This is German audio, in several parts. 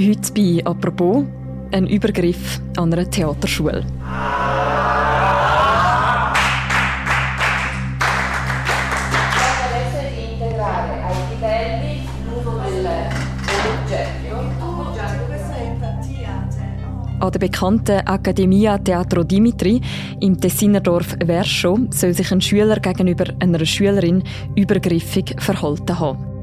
Heute bei «Apropos» ein Übergriff an einer Theaterschule. An der bekannten Accademia Teatro Dimitri im Tessiner Dorf Verscho soll sich ein Schüler gegenüber einer Schülerin übergriffig verhalten haben.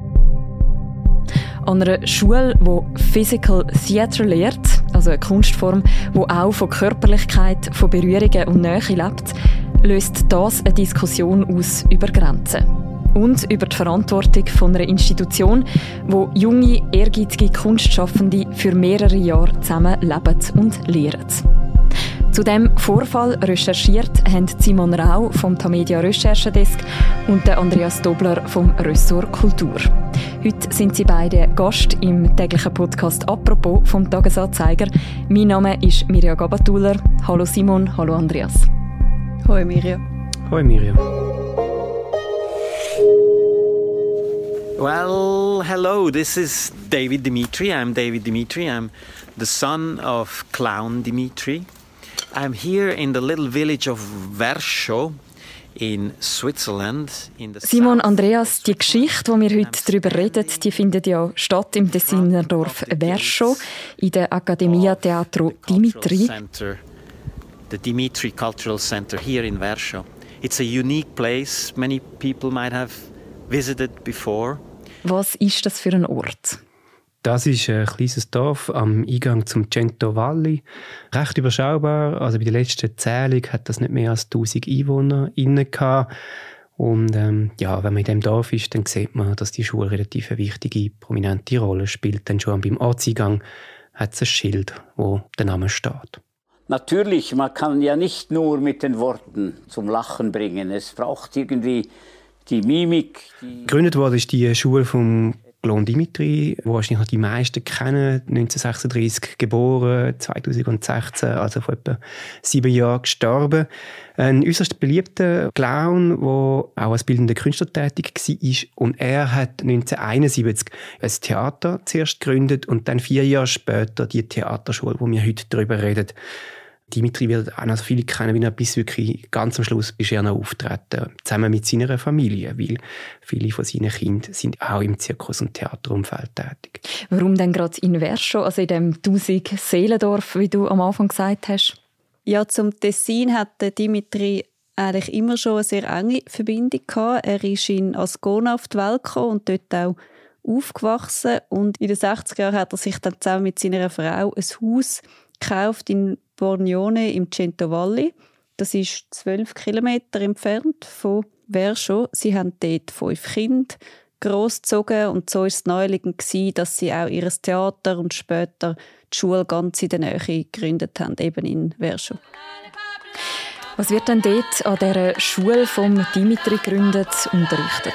An einer Schule, die Physical Theatre lehrt, also eine Kunstform, die auch von Körperlichkeit, von Berührungen und Nähe lebt, löst das eine Diskussion aus über Grenzen und über die Verantwortung von einer Institution, wo junge, ehrgeizige Kunstschaffende für mehrere Jahre zusammen leben und lehren. Zu dem Vorfall recherchiert haben Simon Rau vom Tamedia Recherchedesk und Andreas Dobler vom Ressort Kultur. Heute sind sie beide Gast im täglichen Podcast «Apropos» vom Tagesanzeiger. Mein Name ist Mirja Gabatuller. Hallo Simon, hallo Andreas. Hallo Mirja. Hallo Mirja. Well, hello, this is David Dimitri. I'm David Dimitri. I'm the son of Clown Dimitri. I'm here in the little village of Verscho in Switzerland. In the Simon Andreas, die Geschichte, wo wir heute darüber reden, die findet ja statt im Tessiner Dorf Verscho in der Accademia Teatro Dimitri. The Dimitri Cultural Center here in Verscho. It's a unique place. Many people might have visited before. Was ist das für ein Ort? Das ist ein kleines Dorf am Eingang zum Cento Valley. Recht überschaubar. Also bei der letzten Zählung hat das nicht mehr als 1000 Einwohner inne Und ähm, ja, wenn man in dem Dorf ist, dann sieht man, dass die Schule relativ eine wichtige, prominente Rolle spielt. Denn schon beim Ortseingang hat es ein Schild, wo der Name steht. Natürlich, man kann ja nicht nur mit den Worten zum Lachen bringen. Es braucht irgendwie die Mimik. Die Gegründet wurde ist die Schule vom Glon Dimitri, wo wahrscheinlich noch die meisten kennen, 1936 geboren, 2016, also vor etwa sieben Jahren gestorben. Ein äußerst beliebter Clown, der auch als bildender Künstler tätig war. Und er hat 1971 ein Theater zuerst gegründet und dann vier Jahre später die Theaterschule, wo wir heute darüber reden. Dimitri wird auch noch viele kennen, wie er bis wirklich ganz am Schluss ist er noch auftreten, zusammen mit seiner Familie, weil viele von seinen Kindern sind auch im Zirkus- und Theaterumfeld tätig. Warum denn gerade in Verscho, also in dem 1000 Seelendorf, wie du am Anfang gesagt hast? Ja, zum Tessin hat Dimitri eigentlich immer schon eine sehr enge Verbindung gehabt. Er ist in Ascona auf die Welt gekommen und dort auch aufgewachsen und in den 60er Jahren hat er sich dann zusammen mit seiner Frau ein Haus gekauft in Bornione im Cento Valli. Das ist zwölf Kilometer entfernt von Verscho. Sie haben dort fünf Kinder großgezogen und so ist es naheliegend dass sie auch ihr Theater und später die Schule ganz in der Nähe gegründet haben, eben in Verscho. Was wird denn dort an dieser Schule vom Dimitri gegründet unterrichtet?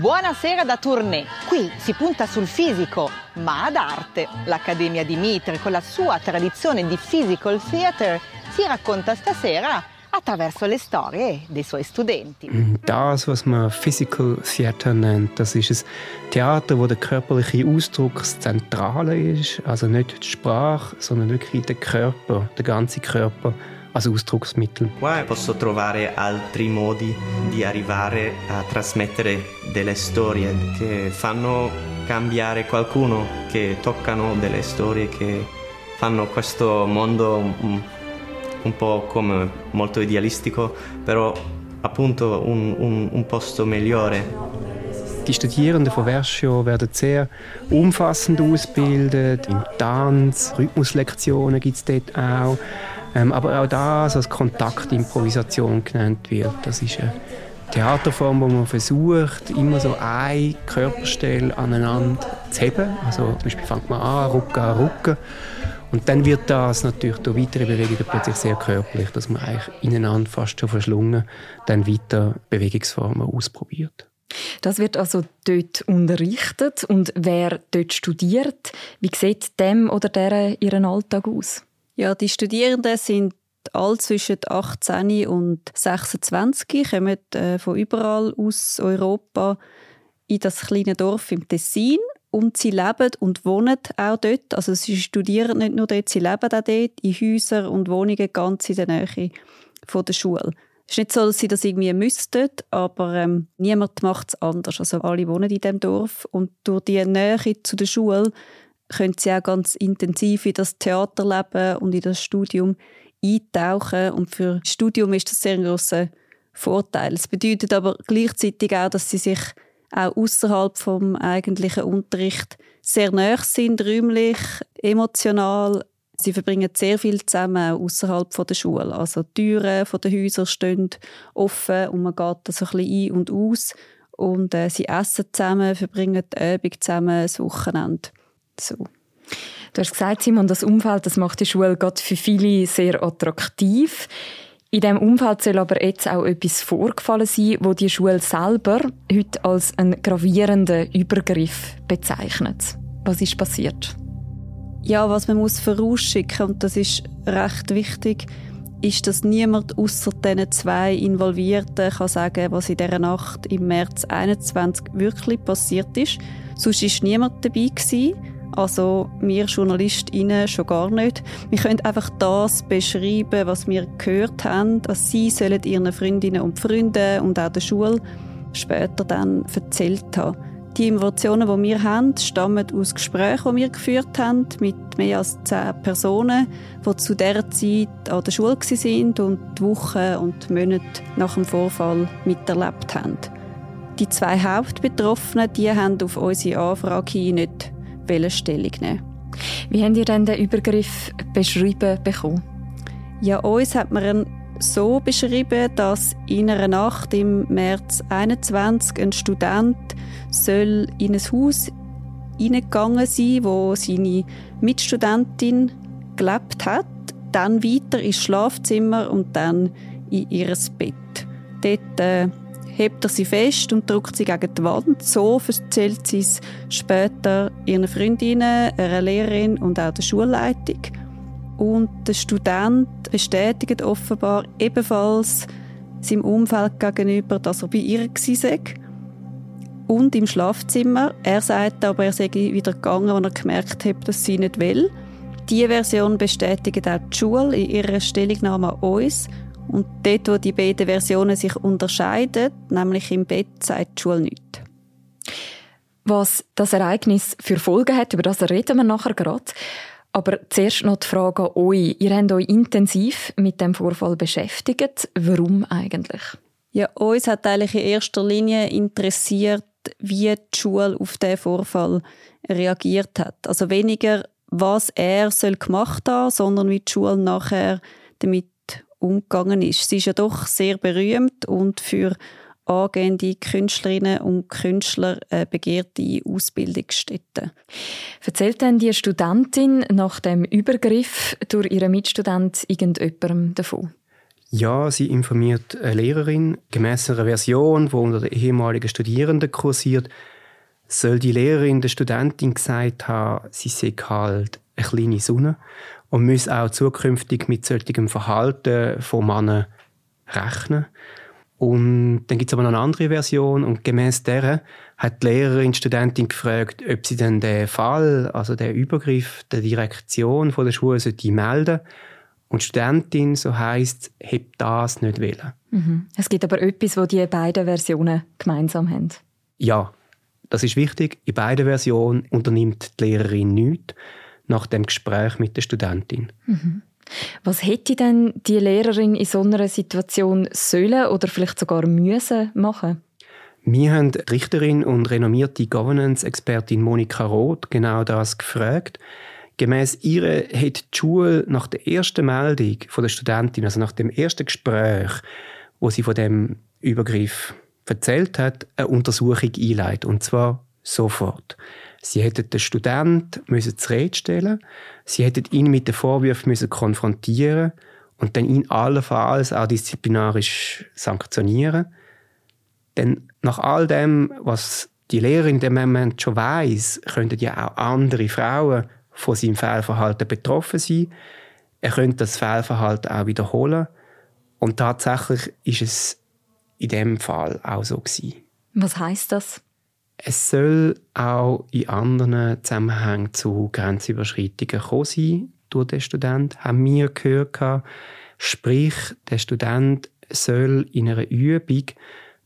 Buonasera da Tournée. Qui si punta sul fisico, ma ad arte. L'Accademia di Mitre, con la sua tradizione di physical theater, si racconta stasera attraverso le storie dei suoi studenti. Mm, das, was man Physical Theater nennt, das ist ein Theater, wo der körperliche Ausdruck das Zentrale ist. Also nicht die Sprache, sondern wirklich der Körper, der ganze Körper als Ausdrucksmittel. Qua posso trovare altri modi di arrivare a trasmettere delle storie che fanno cambiare qualcuno, che toccano delle storie che fanno questo mondo un, un po' come molto idealistico, però appunto un, un, un posto migliore. Die Studierenden von Verschio werden sehr umfassend ausgebildet, im Tanz, Rhythmuslektionen gibt es dort auch. Ähm, aber auch das als Kontaktimprovisation genannt wird. Das ist eine Theaterform, wo man versucht, immer so eine Körperstelle aneinander zu heben. Also zum Beispiel fängt man an, Rucken Rucken. Und dann wird das natürlich durch weitere Bewegungen plötzlich sehr körperlich, dass man eigentlich ineinander fast schon verschlungen dann weiter Bewegungsformen ausprobiert. Das wird also dort unterrichtet. Und wer dort studiert, wie sieht dem oder der ihren Alltag aus? Ja, die Studierenden sind all zwischen 18 und 26, kommen äh, von überall aus Europa. in das kleine Dorf im Tessin und sie leben und wohnen auch dort. Also sie studieren nicht nur dort, sie leben auch dort in Häusern und Wohnungen ganz in der Nähe von der Schule. Es ist nicht so, dass sie das irgendwie müssten, aber ähm, niemand macht es anders. Also alle wohnen in dem Dorf und durch die Nähe zu der Schule können sie auch ganz intensiv in das Theaterleben und in das Studium eintauchen. Und für das Studium ist das sehr ein grosser Vorteil. Es bedeutet aber gleichzeitig auch, dass sie sich auch außerhalb vom eigentlichen Unterricht sehr nah sind, räumlich, emotional. Sie verbringen sehr viel zusammen außerhalb der Schule. Also die Türen der Häuser stehen offen und man geht da so ein bisschen ein und aus. Und äh, sie essen zusammen, verbringen die Übung zusammen, das Wochenende. So. Du hast gesagt, Simon, das Umfeld das macht die Schule gerade für viele sehr attraktiv. In diesem Umfeld soll aber jetzt auch etwas vorgefallen sein, wo die Schule selber heute als einen gravierenden Übergriff bezeichnet. Was ist passiert? Ja, was man muss vorausschicken, und das ist recht wichtig, ist, dass niemand außer diesen zwei Involvierten kann sagen, was in dieser Nacht im März 2021 wirklich passiert ist. Sonst war niemand dabei gewesen. Also wir JournalistInnen schon gar nicht. Wir können einfach das beschreiben, was wir gehört haben, was sie sollen ihren Freundinnen und Freunden und auch der Schule später dann erzählt haben. Die Informationen, die wir haben, stammen aus Gesprächen, die wir geführt haben mit mehr als zehn Personen, die zu dieser Zeit an der Schule waren und die Wochen und Monate nach dem Vorfall miterlebt haben. Die zwei Hauptbetroffenen die haben auf unsere Anfrage hin nicht Stellung nehmen Wie habt ihr denn den Übergriff beschrieben bekommen? Ja, uns hat man so beschrieben, dass in einer Nacht im März 2021 ein Student soll in ein Haus hineingegangen sein, wo seine Mitstudentin gelebt hat, dann weiter ins Schlafzimmer und dann in ihr Bett. Dort äh, hebt er sie fest und drückt sie gegen die Wand. So erzählt sie es später ihren Freundinnen, einer Lehrerin und auch der Schulleitung. Und der Student bestätigt offenbar ebenfalls seinem Umfeld gegenüber, dass er bei ihr war. Und im Schlafzimmer. Er sagt aber, er sei wieder gegangen, als er gemerkt hat, dass sie nicht will. Diese Version bestätigt auch die Schule in ihrer Stellungnahme an uns. Und dort, wo die beiden Versionen sich unterscheiden, nämlich im Bett, sagt die Schule nichts. Was das Ereignis für Folgen hat, über das reden wir nachher gerade. Aber zuerst noch die Frage an euch. Ihr habt euch intensiv mit dem Vorfall beschäftigt. Warum eigentlich? Ja, uns hat eigentlich in erster Linie interessiert, wie die Schule auf diesen Vorfall reagiert hat. Also weniger, was er soll gemacht haben, sondern wie die Schule nachher damit umgegangen ist. Sie ist ja doch sehr berühmt und für angehende Künstlerinnen und Künstler eine begehrte Ausbildungsstätte. Erzählt denn die Studentin nach dem Übergriff durch ihren Mitstudent irgendjemandem davon? Ja, sie informiert eine Lehrerin. Gemäss einer Version, die unter den ehemaligen Studierenden kursiert, soll die Lehrerin der Studentin gesagt haben, sie sei halt eine kleine Sonne und müssen auch zukünftig mit solchem Verhalten von Männern rechnen. Und dann gibt es aber noch eine andere Version und gemäß der hat die Lehrerin die Studentin gefragt, ob sie denn den Fall, also den Übergriff der Direktion von der Schule sollte melden und die Studentin, so heißt, hebt das nicht wählen. Mhm. Es gibt aber etwas, wo die beiden Versionen gemeinsam haben. Ja, das ist wichtig. In beiden Versionen unternimmt die Lehrerin nichts nach dem Gespräch mit der Studentin. Mhm. Was hätte denn die Lehrerin in so einer Situation sollen oder vielleicht sogar müssen machen? Wir haben Richterin und renommierte Governance-Expertin Monika Roth genau das gefragt. Gemäss ihr hat die Schule nach der ersten Meldung von der Studentin, also nach dem ersten Gespräch, wo sie von dem Übergriff erzählt hat, eine Untersuchung einleitet. Und zwar sofort. Sie hätten den Student müssen zu Rede stellen, sie hätten ihn mit den Vorwürfen müssen konfrontieren und dann ihn allenfalls auch disziplinarisch sanktionieren. Denn nach all dem, was die Lehrerin in dem Moment schon weiß, könnten ja auch andere Frauen von seinem Fehlverhalten betroffen sein. Er könnte das Fehlverhalten auch wiederholen. Und tatsächlich ist es in dem Fall auch so gewesen. Was heißt das? Es soll auch in anderen Zusammenhängen zu Grenzüberschreitungen kommen sein durch den Student, haben wir gehört. Sprich, der Student soll in einer Übung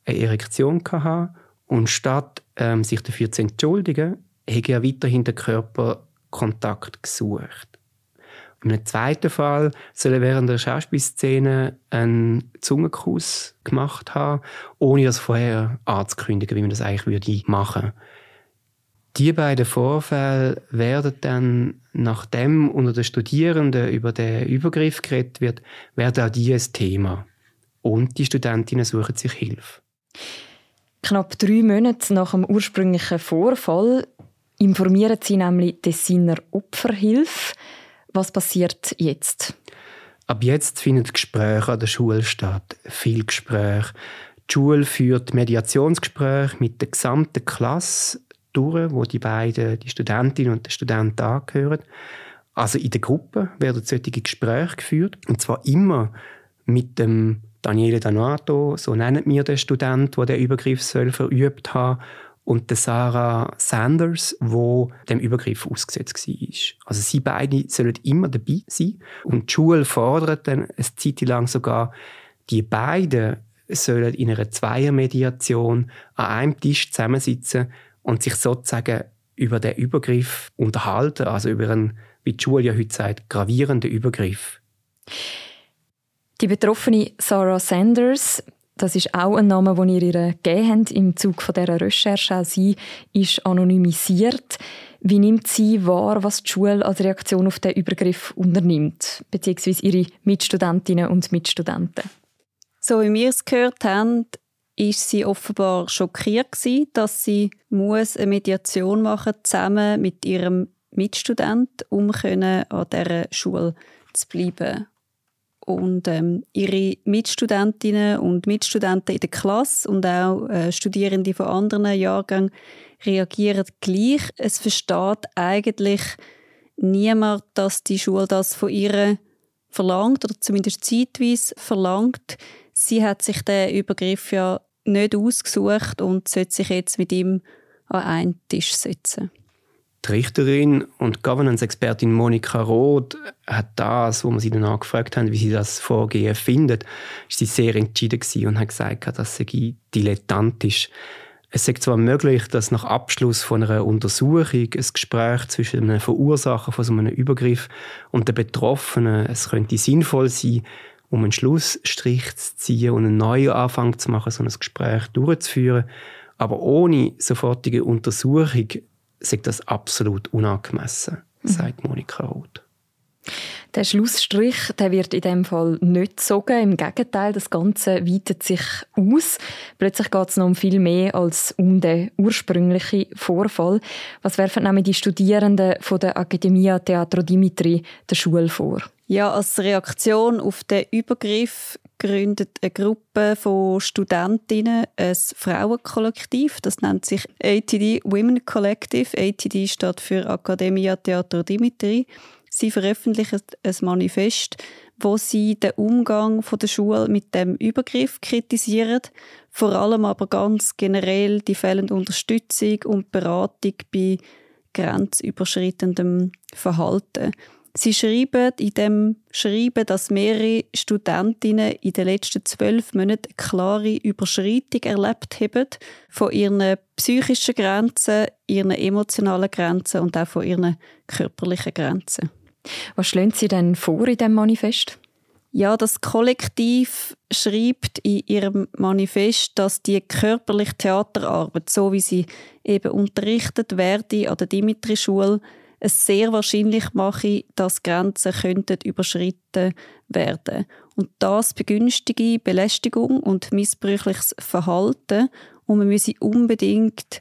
eine Erektion haben und statt ähm, sich dafür zu entschuldigen, hat er weiterhin den Körperkontakt gesucht. In einem zweiten Fall soll er während der Schauspielszene einen Zungenkuss gemacht haben, ohne das vorher anzukündigen, wie man das eigentlich würde machen Die beiden Vorfälle werden dann, nachdem unter den Studierenden über den Übergriff geredet wird, werden auch die ein Thema. Und die Studentinnen suchen sich Hilfe. Knapp drei Monate nach dem ursprünglichen Vorfall informieren sie nämlich Tessiner Opferhilfe. Was passiert jetzt? Ab jetzt findet Gespräche an der Schule statt. Viel Gespräch. Die Schule führt Mediationsgespräche mit der gesamten Klasse durch, wo die beiden, die Studentin und der Student angehören. Also in der Gruppe werden solche Gespräche geführt. Und zwar immer mit dem Daniele Donato, so nennen wir den Student, der den Übergriff soll verübt haben und der Sarah Sanders, wo dem Übergriff ausgesetzt war. Also sie beide sollen immer dabei sein und die Schule fordert dann eine Zeit lang sogar, die beiden sollen in einer Zweiermediation an einem Tisch zusammensitzen und sich sozusagen über den Übergriff unterhalten, also über einen, wie die Schule ja heute sagt, gravierenden Übergriff. Die betroffene Sarah Sanders, das ist auch ein Name, den ihr ihr gegeben habt im Zug von dieser Recherche. Auch sie ist anonymisiert. Wie nimmt sie wahr, was die Schule als Reaktion auf den Übergriff unternimmt, beziehungsweise ihre Mitstudentinnen und Mitstudenten? So wie wir es gehört haben, ist sie offenbar schockiert gewesen, dass sie muss eine Mediation machen zusammen mit ihrem Mitstudent, um an dieser Schule zu bleiben. Und ähm, ihre Mitstudentinnen und Mitstudenten in der Klasse und auch äh, Studierende von anderen Jahrgängen reagieren gleich. Es versteht eigentlich niemand, dass die Schule das von ihr verlangt oder zumindest zeitweise verlangt. Sie hat sich den Übergriff ja nicht ausgesucht und sollte sich jetzt mit ihm an einen Tisch setzen. Die Richterin und Governance-Expertin Monika Roth hat das, wo wir sie danach gefragt haben, wie sie das Vorgehen findet, ist sie sehr entschieden und hat gesagt, dass sie dilettantisch. Es ist zwar möglich, dass nach Abschluss von einer Untersuchung ein Gespräch zwischen einem Verursacher von so einem Übergriff und der Betroffenen, es könnte sinnvoll sein, um einen Schlussstrich zu ziehen und einen neuen Anfang zu machen, so ein Gespräch durchzuführen. Aber ohne sofortige Untersuchung sagt das absolut unangemessen, mhm. sagt Monika Roth. Der Schlussstrich der wird in dem Fall nicht gezogen. Im Gegenteil, das Ganze weitet sich aus. Plötzlich geht es noch um viel mehr als um den ursprünglichen Vorfall. Was werfen nämlich die Studierenden von der Academia Teatro Dimitri der Schule vor? Ja, als Reaktion auf den Übergriff gründet eine Gruppe von Studentinnen ein Frauenkollektiv. Das nennt sich ATD Women Collective. ATD steht für Academia Teatro Dimitri. Sie veröffentlichen ein Manifest, wo sie den Umgang der Schule mit dem Übergriff kritisieren, vor allem aber ganz generell die fehlende Unterstützung und Beratung bei grenzüberschreitendem Verhalten. Sie schreiben in dem Schreiben, dass mehrere Studentinnen in den letzten zwölf Monaten eine klare Überschreitung erlebt haben von ihren psychischen Grenzen, ihren emotionalen Grenzen und auch von ihren körperlichen Grenzen. Was schlagen Sie denn vor in dem Manifest? Ja, das Kollektiv schreibt in ihrem Manifest, dass die körperliche Theaterarbeit, so wie sie eben unterrichtet werde an der Dimitri-Schule, es sehr wahrscheinlich mache, dass Grenzen könnten überschritten werden. Und das begünstige Belästigung und missbräuchliches Verhalten. Und man müsse unbedingt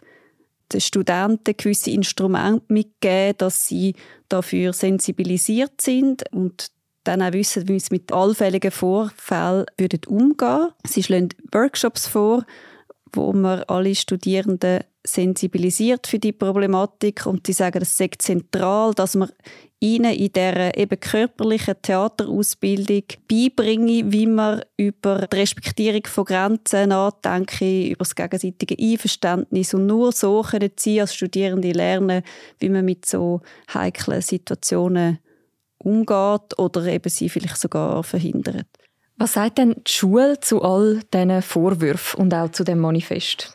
den Studenten gewisse Instrumente mitgeben, dass sie dafür sensibilisiert sind und dann auch wissen, wie sie mit allfälligen Vorfällen umgehen würden. Sie schlagen Workshops vor, wo man alle Studierenden sensibilisiert für die Problematik und die sagen, es sei zentral, dass man ihnen in dieser eben körperlichen Theaterausbildung beibringe, wie man über die Respektierung von Grenzen nachdenke, über das gegenseitige Einverständnis und nur so können sie als Studierende lernen, wie man mit so heiklen Situationen umgeht oder eben sie vielleicht sogar verhindert. Was sagt denn die Schule zu all diesen Vorwürfen und auch zu dem Manifest?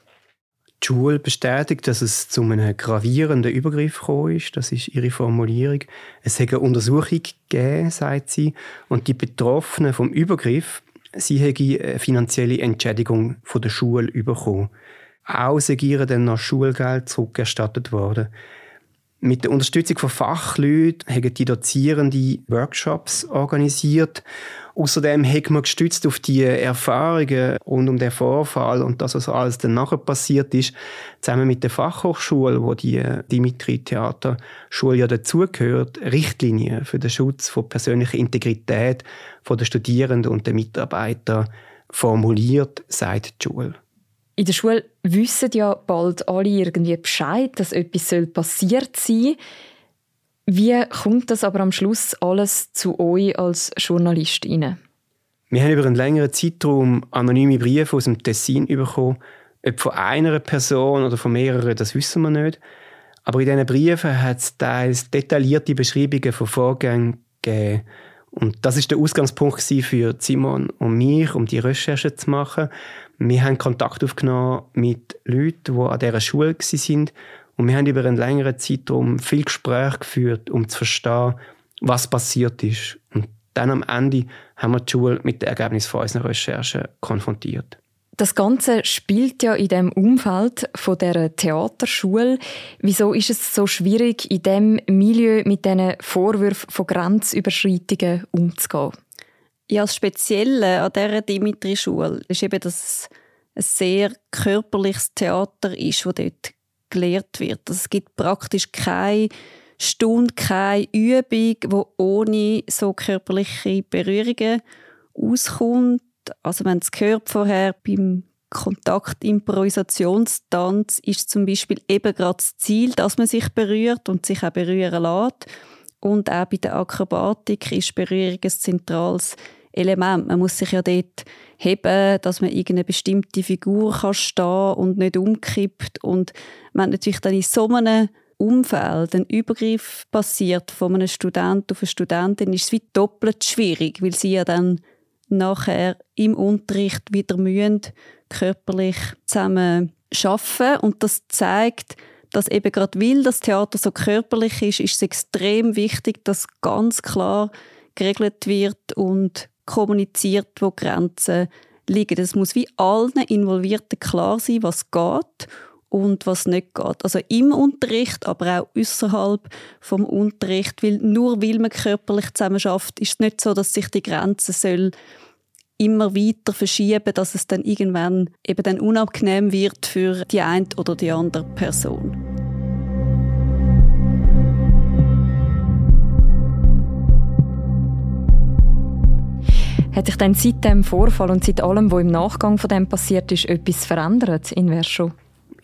Die Schule bestätigt, dass es zu einem gravierenden Übergriff gekommen ist. Das ist ihre Formulierung. Es hat eine Untersuchung gegeben, sagt sie, und die Betroffenen vom Übergriff, sie haben eine finanzielle Entschädigung von der Schule bekommen. Auch sei dann noch Schulgeld zurückerstattet worden. Mit der Unterstützung von Fachleuten haben die Dozierenden Workshops organisiert Außerdem hat man gestützt auf die Erfahrungen rund um den Vorfall und das, was alles dann nachher passiert ist, zusammen mit der Fachhochschule, wo die Dimitri Theater Schule ja dazugehört, Richtlinien für den Schutz von persönlicher Integrität von der Studierenden und der Mitarbeiter formuliert, sagt die Schule. In der Schule wissen ja bald alle irgendwie Bescheid, dass etwas passiert sein soll. Wie kommt das aber am Schluss alles zu euch als Journalistin? Wir haben über einen längeren Zeitraum anonyme Briefe aus dem Tessin bekommen. Ob von einer Person oder von mehreren, das wissen wir nicht. Aber in diesen Briefen hat es teils detaillierte Beschreibungen von Vorgängen gegeben. Und das ist der Ausgangspunkt für Simon und mich, um die Recherche zu machen. Wir haben Kontakt aufgenommen mit Leuten, die an dieser Schule waren und wir haben über einen längeren Zeitraum viel Gespräche geführt, um zu verstehen, was passiert ist. Und dann am Ende haben wir die Schule mit den Ergebnissen unserer Recherche konfrontiert. Das Ganze spielt ja in dem Umfeld von der Theaterschule. Wieso ist es so schwierig, in dem Milieu mit diesen Vorwürfen von Grenzüberschreitungen umzugehen? Ja, das Spezielle an dieser Dimitri-Schule ist eben, dass es ein sehr körperliches Theater ist, das dort gelehrt wird. Also es gibt praktisch keine Stunde, keine Übung, wo ohne so körperliche Berührungen auskommt. Also wenn es gehört vorher beim Kontaktimprovisationstanz ist zum Beispiel eben gerade das Ziel, dass man sich berührt und sich auch berühren lässt. Und auch bei der Akrobatik ist Berührung ein zentrales Element. Man muss sich ja dort heben, dass man irgendeine bestimmte Figur kann stehen und nicht umkippt. Und wenn natürlich dann in so einem Umfeld ein Übergriff passiert von einem Student auf eine Studentin, ist es wie doppelt schwierig, weil sie ja dann nachher im Unterricht wieder mühen, körperlich zusammen arbeiten. Und das zeigt, dass eben gerade weil das Theater so körperlich ist, ist es extrem wichtig, dass ganz klar geregelt wird und kommuniziert, wo Grenzen liegen. Es muss wie allen Involvierten klar sein, was geht und was nicht geht. Also im Unterricht, aber auch außerhalb vom Unterricht, weil nur weil man körperlich zusammen schafft, ist es nicht so, dass sich die Grenzen soll immer weiter verschieben, dass es dann irgendwann eben dann unangenehm wird für die eine oder die andere Person. Hat sich dann seit dem Vorfall und seit allem, was im Nachgang von dem passiert ist, etwas verändert in Verscho?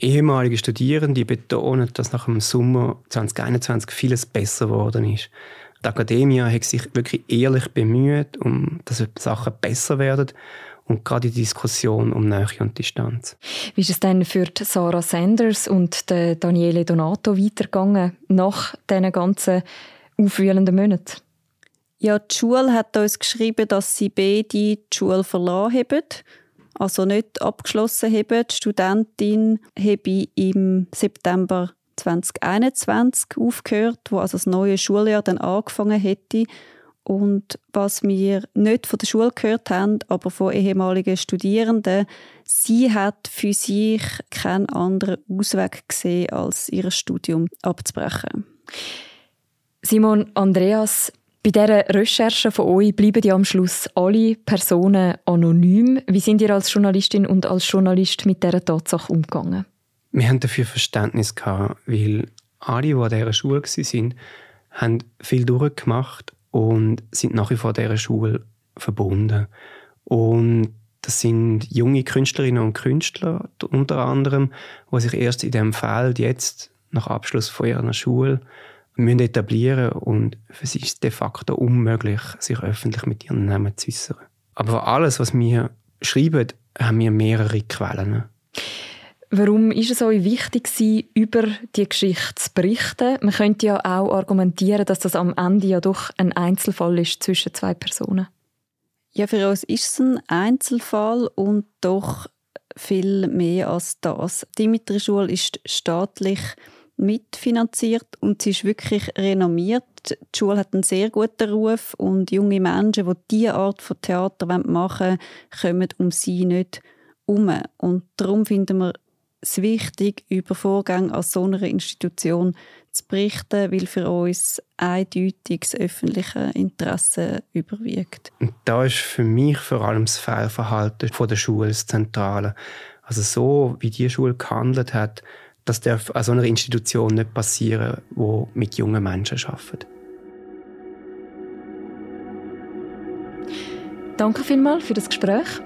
Ehemalige Studierende betonen, dass nach dem Sommer 2021 vieles besser geworden ist. Die Akademie hat sich wirklich ehrlich bemüht, um dass Sachen besser werden und gerade die Diskussion um Nähe und Distanz. Wie ist es denn für Sarah Sanders und Daniele Donato weitergegangen nach diesen ganzen aufwühlenden Monaten? Ja, die Schule hat uns geschrieben, dass sie beide die Schule verlassen haben, also nicht abgeschlossen haben. Die Studentin habe im September 2021 aufgehört, wo also das neue Schuljahr dann angefangen hätte. Und was wir nicht von der Schule gehört haben, aber von ehemaligen Studierenden, sie hat für sich keinen anderen Ausweg gesehen, als ihr Studium abzubrechen. Simon Andreas, bei dieser Recherche von euch bleiben ja am Schluss alle Personen anonym. Wie sind ihr als Journalistin und als Journalist mit dieser Tatsache umgegangen? Wir haben dafür Verständnis gehabt, weil alle, die an dieser Schule waren, haben viel durchgemacht und sind nach wie vor dieser Schule verbunden. Und Das sind junge Künstlerinnen und Künstler unter anderem, die sich erst in diesem Feld jetzt nach Abschluss von ihrer Schule müssen etablieren und es ist de facto unmöglich, sich öffentlich mit ihren Namen zu äußern. Aber alles, was wir schreiben, haben wir mehrere Quellen. Warum ist es euch wichtig, über die Geschichte zu berichten? Man könnte ja auch argumentieren, dass das am Ende ja doch ein Einzelfall ist zwischen zwei Personen. Ja, für uns ist es ein Einzelfall und doch viel mehr als das. Die Dimitri-Schule ist staatlich mitfinanziert und sie ist wirklich renommiert. Die Schule hat einen sehr guten Ruf und junge Menschen, die diese Art von Theater machen wollen, kommen um sie nicht herum. Und darum finden wir es wichtig, über Vorgänge an so einer Institution zu berichten, weil für uns eindeutig das öffentliche Interesse überwiegt. Und da ist für mich vor allem das Fehlverhalten der Schule das Zentrale. Also so, wie die Schule gehandelt hat, das darf an so einer Institution nicht passieren, wo mit jungen Menschen arbeitet. Danke vielmals für das Gespräch.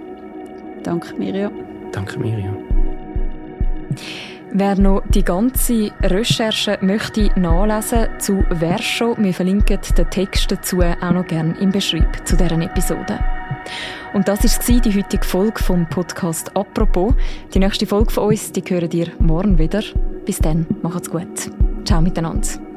Danke, Miriam. Danke, Miriam. Wer noch die ganze Recherche möchte nachlesen zu Verscho, wir verlinken den Text dazu auch noch gerne im Beschreib zu deren Episode. Und das war die heutige Folge vom Podcast «Apropos». Die nächste Folge von uns, die hören ihr morgen wieder. Bis dann, macht's gut. Ciao miteinander.